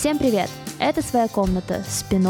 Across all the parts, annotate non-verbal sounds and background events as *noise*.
Всем привет! Это «Своя комната» спин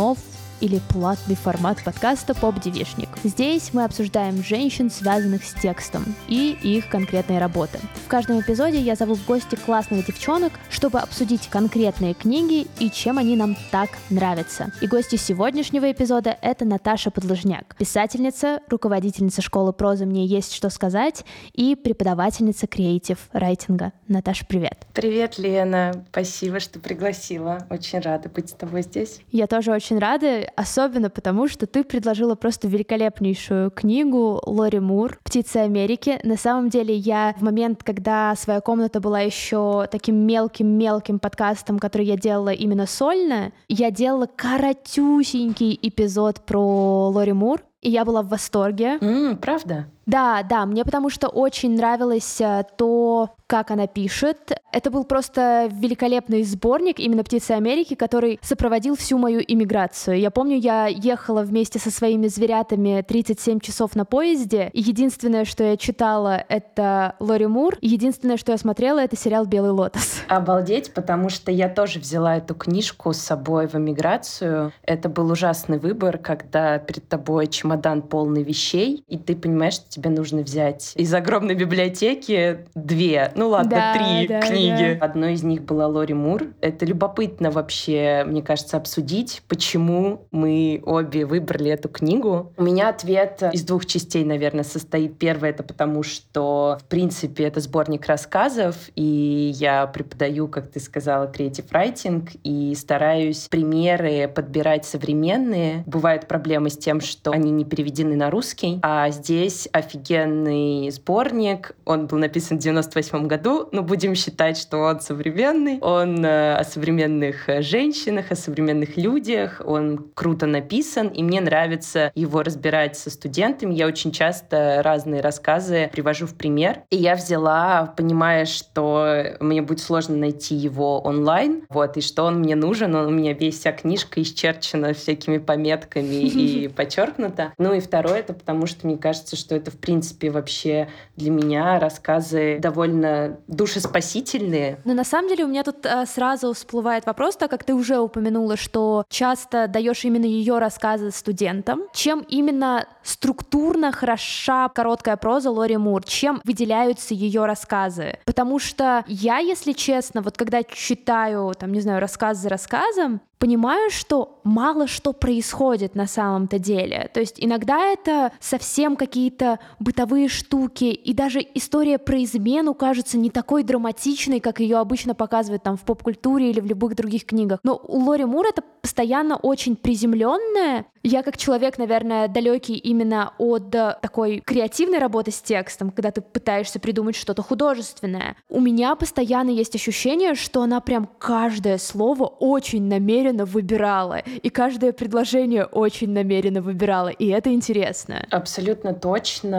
или платный формат подкаста «Поп-девишник». Здесь мы обсуждаем женщин, связанных с текстом, и их конкретные работы. В каждом эпизоде я зову в гости классных девчонок, чтобы обсудить конкретные книги и чем они нам так нравятся. И гости сегодняшнего эпизода — это Наташа Подлыжняк, писательница, руководительница школы прозы «Мне есть что сказать» и преподавательница креатив райтинга. Наташа, привет! Привет, Лена! Спасибо, что пригласила. Очень рада быть с тобой здесь. Я тоже очень рада особенно потому, что ты предложила просто великолепнейшую книгу Лори Мур «Птицы Америки». На самом деле я в момент, когда своя комната была еще таким мелким-мелким подкастом, который я делала именно сольно, я делала коротюсенький эпизод про Лори Мур, и я была в восторге. Mm, правда? Да, да, мне потому что очень нравилось э, то, как она пишет. Это был просто великолепный сборник именно «Птицы Америки», который сопроводил всю мою иммиграцию. Я помню, я ехала вместе со своими зверятами 37 часов на поезде, и единственное, что я читала, это Лори Мур, и единственное, что я смотрела, это сериал «Белый лотос». Обалдеть, потому что я тоже взяла эту книжку с собой в эмиграцию. Это был ужасный выбор, когда перед тобой чемодан полный вещей, и ты понимаешь, тебе нужно взять из огромной библиотеки две, ну ладно, да, три да, книги. Да. Одной из них была Лори Мур. Это любопытно вообще, мне кажется, обсудить, почему мы обе выбрали эту книгу. У меня ответ из двух частей, наверное, состоит. Первое — это потому, что, в принципе, это сборник рассказов, и я преподаю, как ты сказала, креатив райтинг, и стараюсь примеры подбирать современные. Бывают проблемы с тем, что они не переведены на русский, а здесь офигенный сборник. Он был написан в 98 году, но будем считать, что он современный. Он э, о современных э, женщинах, о современных людях. Он круто написан, и мне нравится его разбирать со студентами. Я очень часто разные рассказы привожу в пример. И я взяла, понимая, что мне будет сложно найти его онлайн, вот, и что он мне нужен. Он у меня весь вся книжка исчерчена всякими пометками и *laughs* подчеркнута. Ну и второе, это потому что мне кажется, что это в принципе, вообще для меня рассказы довольно душеспасительные. Но на самом деле у меня тут э, сразу всплывает вопрос, так как ты уже упомянула, что часто даешь именно ее рассказы студентам. Чем именно структурно хороша короткая проза Лори Мур? Чем выделяются ее рассказы? Потому что я, если честно, вот когда читаю, там, не знаю, рассказ за рассказом, понимаю, что мало что происходит на самом-то деле. То есть иногда это совсем какие-то бытовые штуки, и даже история про измену кажется не такой драматичной, как ее обычно показывают там в поп-культуре или в любых других книгах. Но у Лори Мур это постоянно очень приземленная. Я как человек, наверное, далекий именно от такой креативной работы с текстом, когда ты пытаешься придумать что-то художественное. У меня постоянно есть ощущение, что она прям каждое слово очень намеренно выбирала, и каждое предложение очень намеренно выбирала, и это интересно. Абсолютно точно.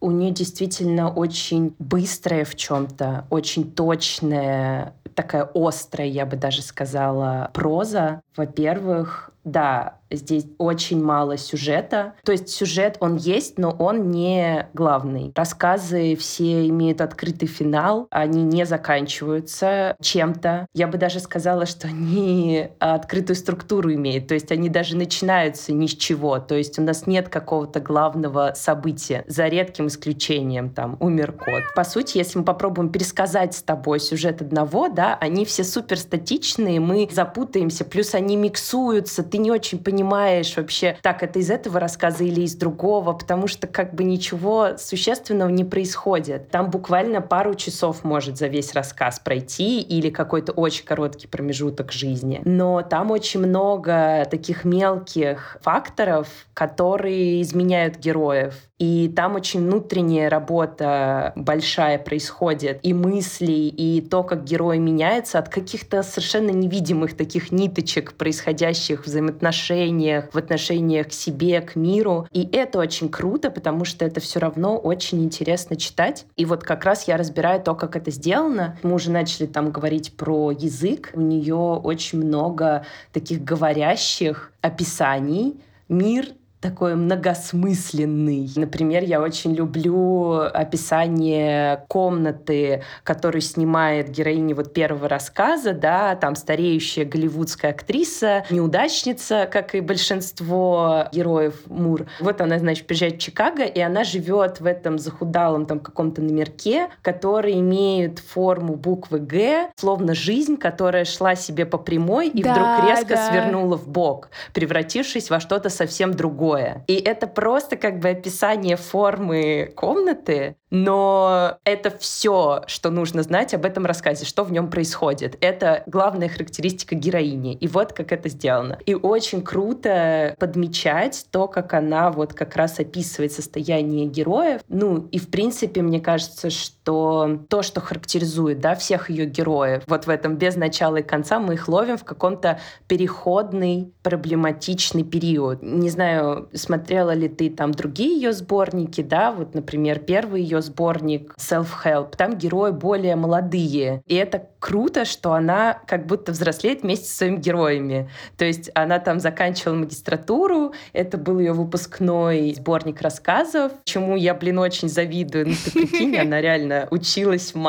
У нее действительно очень быстрая в чем-то, очень точная, такая острая, я бы даже сказала, проза. Во-первых, да, здесь очень мало сюжета. То есть сюжет он есть, но он не главный. Рассказы все имеют открытый финал, они не заканчиваются чем-то. Я бы даже сказала, что они открытую структуру имеют, то есть они даже начинаются ни с чего. То есть у нас нет какого-то главного события, за редким исключением, там, умер кот. По сути, если мы попробуем пересказать с тобой сюжет одного, да, они все супер статичные, мы запутаемся, плюс они миксуются, ты не очень понимаешь вообще, так, это из этого рассказа или из другого, потому что как бы ничего существенного не происходит. Там буквально пару часов может за весь рассказ пройти или какой-то очень короткий промежуток жизни. Но там очень много таких мелких факторов, которые изменяют героев. И там очень внутренняя работа большая происходит. И мысли, и то, как герой меняется от каких-то совершенно невидимых таких ниточек, происходящих в взаимоотношениях, в отношениях к себе, к миру. И это очень круто, потому что это все равно очень интересно читать. И вот как раз я разбираю то, как это сделано. Мы уже начали там говорить про язык. У нее очень много таких говорящих описаний. Мир такой многосмысленный. Например, я очень люблю описание комнаты, которую снимает героиня вот первого рассказа, да, там стареющая голливудская актриса, неудачница, как и большинство героев Мур. Вот она, значит, приезжает в Чикаго, и она живет в этом захудалом там каком-то номерке, который имеет форму буквы Г, словно жизнь, которая шла себе по прямой и да, вдруг резко да. свернула в бок, превратившись во что-то совсем другое. И это просто как бы описание формы комнаты, но это все, что нужно знать об этом рассказе, что в нем происходит. Это главная характеристика героини. И вот как это сделано. И очень круто подмечать то, как она вот как раз описывает состояние героев. Ну, и в принципе, мне кажется, что то, что характеризует, да, всех ее героев, вот в этом без начала и конца мы их ловим в каком-то переходный, проблематичный период. Не знаю, смотрела ли ты там другие ее сборники, да, вот, например, первый ее сборник Self-Help, там герои более молодые. И это круто, что она как будто взрослеет вместе со своими героями. То есть она там заканчивала магистратуру, это был ее выпускной сборник рассказов, чему я, блин, очень завидую. Ну, ты прикинь, она реально училась в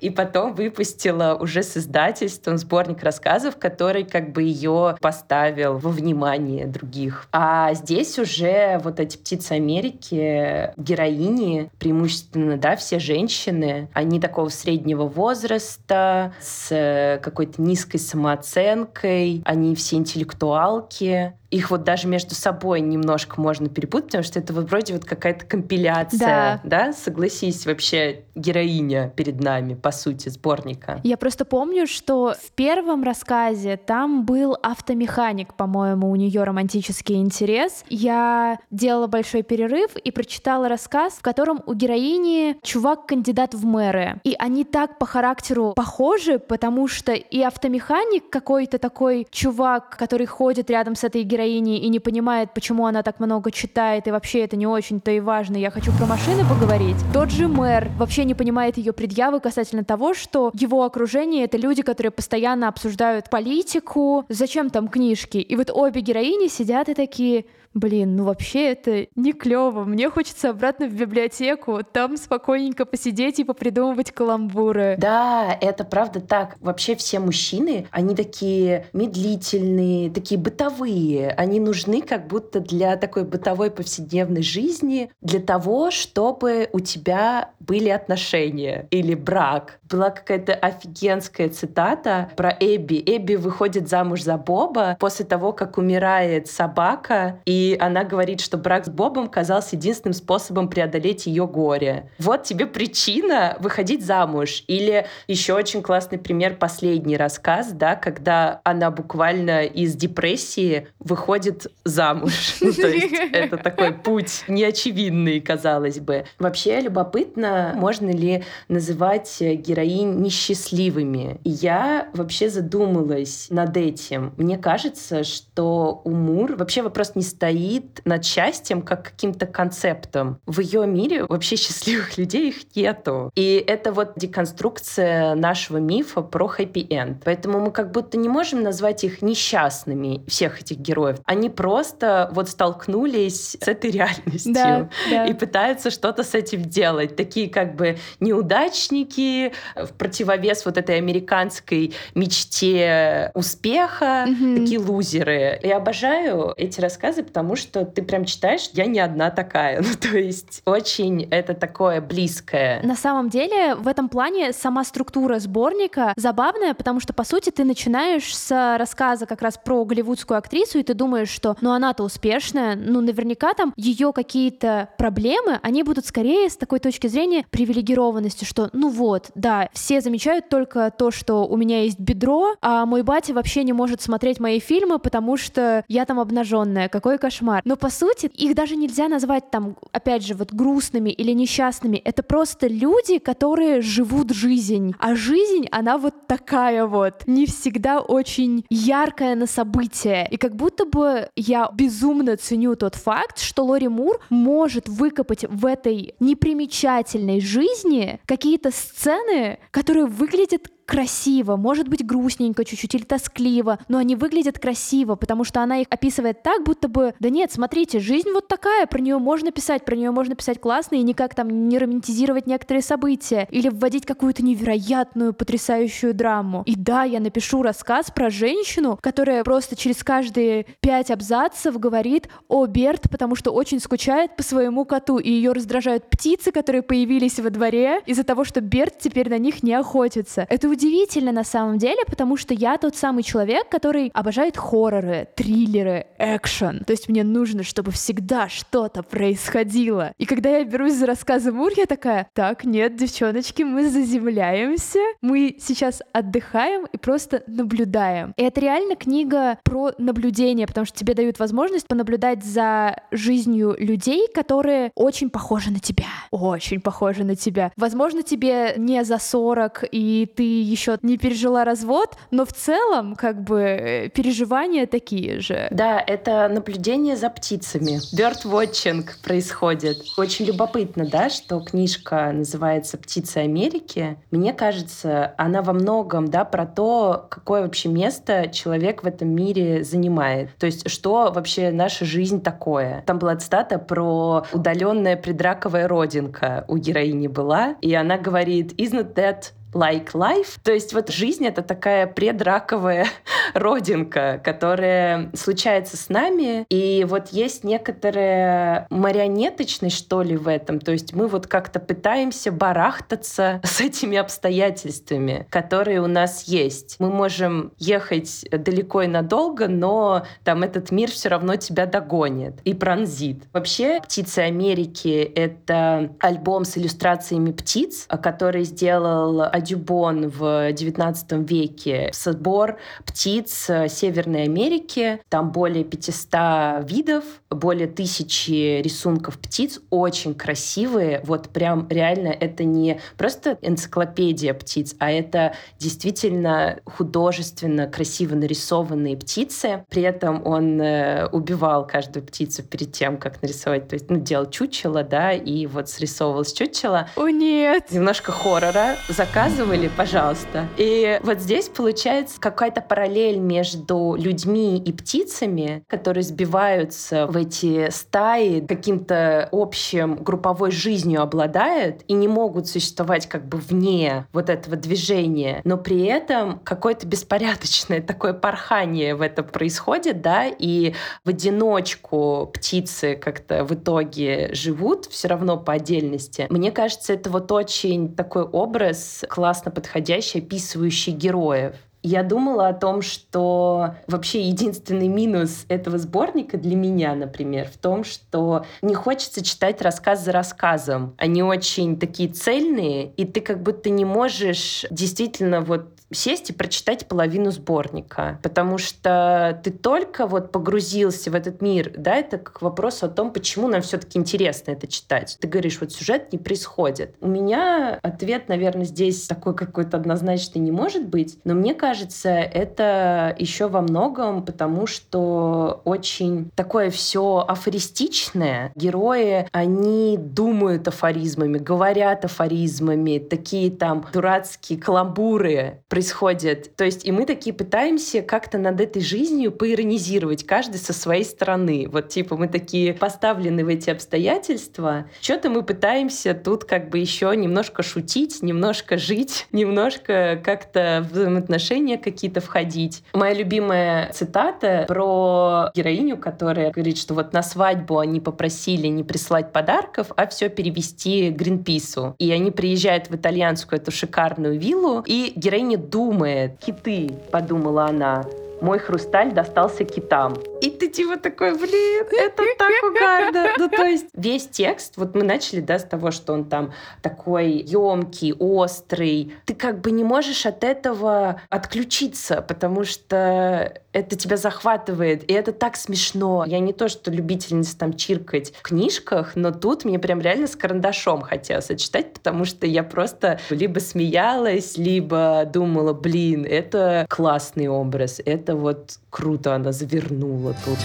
и потом выпустила уже с издательством сборник рассказов, который как бы ее поставил во внимание других. А здесь уже вот эти птицы Америки, героини, преимущественно да, все женщины, они такого среднего возраста, с э, какой-то низкой самооценкой, они все интеллектуалки, их вот даже между собой немножко можно перепутать, потому что это вот вроде вот какая-то компиляция, да. да, согласись, вообще героиня перед нами, по сути, сборника. Я просто помню, что в первом рассказе там был автомеханик, по-моему, у нее романтический интерес. Я делала большой перерыв и прочитала рассказ, в котором у героини чувак кандидат в мэры. И они так по характеру похожи, потому что и автомеханик какой-то такой чувак, который ходит рядом с этой героиней, героини и не понимает, почему она так много читает, и вообще это не очень-то и важно. Я хочу про машины поговорить. Тот же мэр вообще не понимает ее предъявы касательно того, что его окружение — это люди, которые постоянно обсуждают политику, зачем там книжки. И вот обе героини сидят и такие, блин, ну вообще это не клево. Мне хочется обратно в библиотеку, там спокойненько посидеть и попридумывать каламбуры. Да, это правда так. Вообще все мужчины, они такие медлительные, такие бытовые. Они нужны как будто для такой бытовой повседневной жизни, для того, чтобы у тебя были отношения или брак. Была какая-то офигенская цитата про Эбби. Эбби выходит замуж за Боба после того, как умирает собака, и и она говорит, что брак с Бобом казался единственным способом преодолеть ее горе. Вот тебе причина выходить замуж. Или еще очень классный пример, последний рассказ, да, когда она буквально из депрессии выходит замуж. *laughs* Ну, то есть это такой путь неочевидный, казалось бы. Вообще любопытно, можно ли называть героинь несчастливыми. Я вообще задумалась над этим. Мне кажется, что у Мур вообще вопрос не стоит стоит над счастьем как каким-то концептом. В ее мире вообще счастливых *laughs* людей их нету. И это вот деконструкция нашего мифа про хэппи-энд. Поэтому мы как будто не можем назвать их несчастными, всех этих героев. Они просто вот столкнулись с этой *laughs* реальностью да, да. и пытаются что-то с этим делать. Такие как бы неудачники в противовес вот этой американской мечте успеха, угу. такие лузеры. Я обожаю эти рассказы, потому потому что ты прям читаешь, я не одна такая. *laughs* Ну, то есть очень это такое близкое. На самом деле, в этом плане сама структура сборника забавная, потому что, по сути, ты начинаешь с рассказа как раз про голливудскую актрису, и ты думаешь, что, ну, она-то успешная, ну, наверняка там ее какие-то проблемы, они будут скорее с такой точки зрения привилегированности, что, ну вот, да, все замечают только то, что у меня есть бедро, а мой батя вообще не может смотреть мои фильмы, потому что я там обнаженная. Какой кошмар. Но по сути их даже нельзя назвать там, опять же, вот грустными или несчастными. Это просто люди, которые живут жизнь. А жизнь, она вот такая вот. Не всегда очень яркая на события. И как будто бы я безумно ценю тот факт, что Лори Мур может выкопать в этой непримечательной жизни какие-то сцены, которые выглядят красиво, может быть грустненько чуть-чуть или тоскливо, но они выглядят красиво, потому что она их описывает так, будто бы, да нет, смотрите, жизнь вот такая, про нее можно писать, про нее можно писать классно и никак там не романтизировать некоторые события или вводить какую-то невероятную, потрясающую драму. И да, я напишу рассказ про женщину, которая просто через каждые пять абзацев говорит о Берт, потому что очень скучает по своему коту, и ее раздражают птицы, которые появились во дворе из-за того, что Берт теперь на них не охотится. Это удивительно на самом деле, потому что я тот самый человек, который обожает хорроры, триллеры, экшен. То есть мне нужно, чтобы всегда что-то происходило. И когда я берусь за рассказы Мур, я такая, так, нет, девчоночки, мы заземляемся, мы сейчас отдыхаем и просто наблюдаем. И это реально книга про наблюдение, потому что тебе дают возможность понаблюдать за жизнью людей, которые очень похожи на тебя. Очень похожи на тебя. Возможно, тебе не за 40, и ты еще не пережила развод, но в целом, как бы, э, переживания такие же. Да, это наблюдение за птицами. Bird watching происходит. Очень любопытно, да, что книжка называется «Птицы Америки». Мне кажется, она во многом, да, про то, какое вообще место человек в этом мире занимает. То есть, что вообще наша жизнь такое. Там была цитата про удаленная предраковая родинка у героини была, и она говорит «Isn't that like life. То есть вот жизнь — это такая предраковая *laughs* родинка, которая случается с нами, и вот есть некоторая марионеточность, что ли, в этом. То есть мы вот как-то пытаемся барахтаться *laughs* с этими обстоятельствами, которые у нас есть. Мы можем ехать далеко и надолго, но там этот мир все равно тебя догонит и пронзит. Вообще, «Птицы Америки» — это альбом с иллюстрациями птиц, который сделал Дюбон в XIX веке сбор птиц Северной Америки. Там более 500 видов, более тысячи рисунков птиц, очень красивые. Вот прям реально это не просто энциклопедия птиц, а это действительно художественно красиво нарисованные птицы. При этом он э, убивал каждую птицу перед тем, как нарисовать. То есть, ну, делал чучело, да, и вот срисовывал с чучела. О, нет! Немножко хоррора. Заказ заказывали, пожалуйста. И вот здесь получается какая-то параллель между людьми и птицами, которые сбиваются в эти стаи, каким-то общим групповой жизнью обладают и не могут существовать как бы вне вот этого движения, но при этом какое-то беспорядочное такое порхание в этом происходит, да, и в одиночку птицы как-то в итоге живут все равно по отдельности. Мне кажется, это вот очень такой образ классно подходящий, описывающий героев. Я думала о том, что вообще единственный минус этого сборника для меня, например, в том, что не хочется читать рассказ за рассказом. Они очень такие цельные, и ты как будто не можешь действительно вот сесть и прочитать половину сборника, потому что ты только вот погрузился в этот мир, да, это к вопросу о том, почему нам все-таки интересно это читать. Ты говоришь, вот сюжет не происходит. У меня ответ, наверное, здесь такой какой-то однозначный не может быть, но мне кажется, это еще во многом потому, что очень такое все афористичное. Герои, они думают афоризмами, говорят афоризмами, такие там дурацкие каламбуры происходит. То есть и мы такие пытаемся как-то над этой жизнью поиронизировать, каждый со своей стороны. Вот типа мы такие поставлены в эти обстоятельства. Что-то мы пытаемся тут как бы еще немножко шутить, немножко жить, *laughs* немножко как-то взаимоотношения какие-то входить. Моя любимая цитата про героиню, которая говорит, что вот на свадьбу они попросили не прислать подарков, а все перевести Гринпису. И они приезжают в итальянскую эту шикарную виллу, и героиня думает. Киты, подумала она мой хрусталь достался китам. И ты типа такой, блин, это так угарно. Ну, то есть весь текст, вот мы начали, да, с того, что он там такой емкий, острый. Ты как бы не можешь от этого отключиться, потому что это тебя захватывает, и это так смешно. Я не то, что любительница там чиркать в книжках, но тут мне прям реально с карандашом хотелось читать, потому что я просто либо смеялась, либо думала, блин, это классный образ, это вот круто она завернула тут.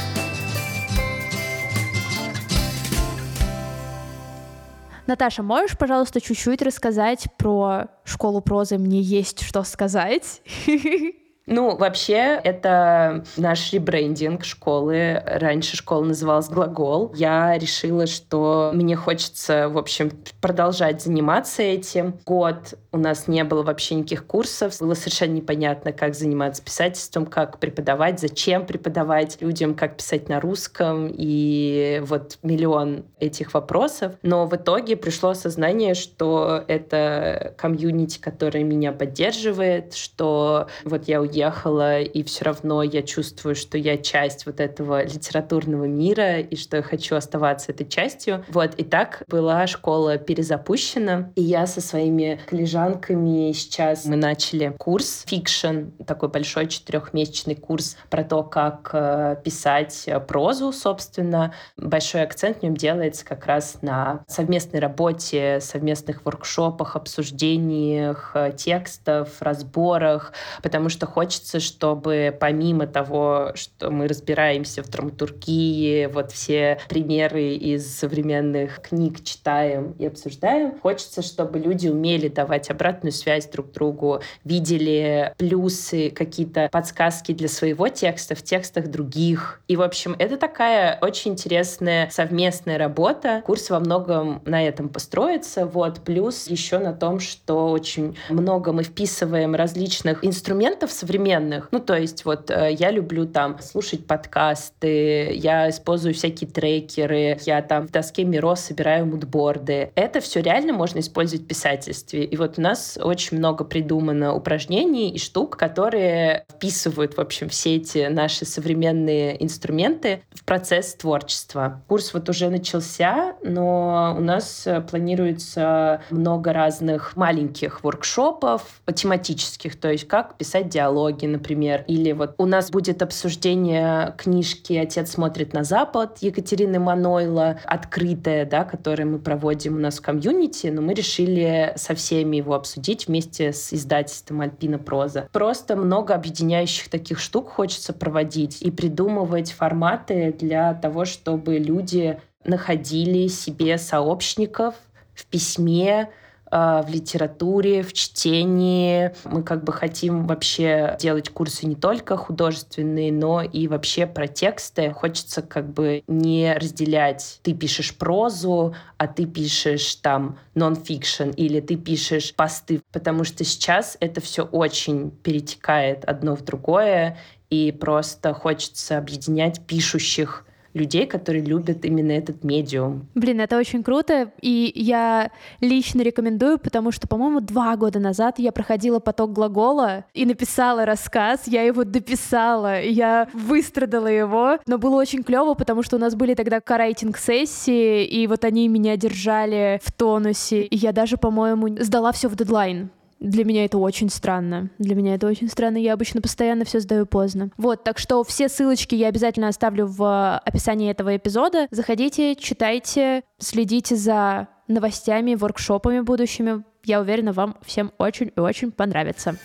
Наташа, можешь, пожалуйста, чуть-чуть рассказать про школу прозы «Мне есть что сказать»? *laughs* Ну, вообще, это наш ребрендинг школы. Раньше школа называлась «Глагол». Я решила, что мне хочется, в общем, продолжать заниматься этим. Год у нас не было вообще никаких курсов. Было совершенно непонятно, как заниматься писательством, как преподавать, зачем преподавать людям, как писать на русском. И вот миллион этих вопросов. Но в итоге пришло осознание, что это комьюнити, которое меня поддерживает, что вот я уехала уехала, и все равно я чувствую, что я часть вот этого литературного мира, и что я хочу оставаться этой частью. Вот, и так была школа перезапущена, и я со своими коллежанками сейчас мы начали курс fiction, такой большой четырехмесячный курс про то, как э, писать прозу, собственно. Большой акцент в нем делается как раз на совместной работе, совместных воркшопах, обсуждениях э, текстов, разборах, потому что хочется чтобы помимо того, что мы разбираемся в драматургии, вот все примеры из современных книг читаем и обсуждаем, хочется, чтобы люди умели давать обратную связь друг другу, видели плюсы, какие-то подсказки для своего текста в текстах других. И, в общем, это такая очень интересная совместная работа. Курс во многом на этом построится. Вот. Плюс еще на том, что очень много мы вписываем различных инструментов современных. Ну, то есть вот э, я люблю там слушать подкасты, я использую всякие трекеры, я там в доске Миро собираю мудборды. Это все реально можно использовать в писательстве. И вот у нас очень много придумано упражнений и штук, которые вписывают, в общем, все эти наши современные инструменты в процесс творчества. Курс вот уже начался, но у нас планируется много разных маленьких воркшопов тематических, то есть как писать диалоги, диалоги, например. Или вот у нас будет обсуждение книжки «Отец смотрит на Запад» Екатерины Манойла, открытое, да, которое мы проводим у нас в комьюнити, но мы решили со всеми его обсудить вместе с издательством «Альпина Проза». Просто много объединяющих таких штук хочется проводить и придумывать форматы для того, чтобы люди находили себе сообщников в письме, в литературе, в чтении. Мы как бы хотим вообще делать курсы не только художественные, но и вообще про тексты. Хочется как бы не разделять ты пишешь прозу, а ты пишешь там нон-фикшн или ты пишешь посты, потому что сейчас это все очень перетекает одно в другое, и просто хочется объединять пишущих людей, которые любят именно этот медиум. Блин, это очень круто, и я лично рекомендую, потому что, по-моему, два года назад я проходила поток глагола и написала рассказ, я его дописала, я выстрадала его, но было очень клево, потому что у нас были тогда карайтинг-сессии, и вот они меня держали в тонусе, и я даже, по-моему, сдала все в дедлайн. Для меня это очень странно. Для меня это очень странно. Я обычно постоянно все сдаю поздно. Вот, так что все ссылочки я обязательно оставлю в описании этого эпизода. Заходите, читайте, следите за новостями, воркшопами будущими. Я уверена, вам всем очень и очень понравится.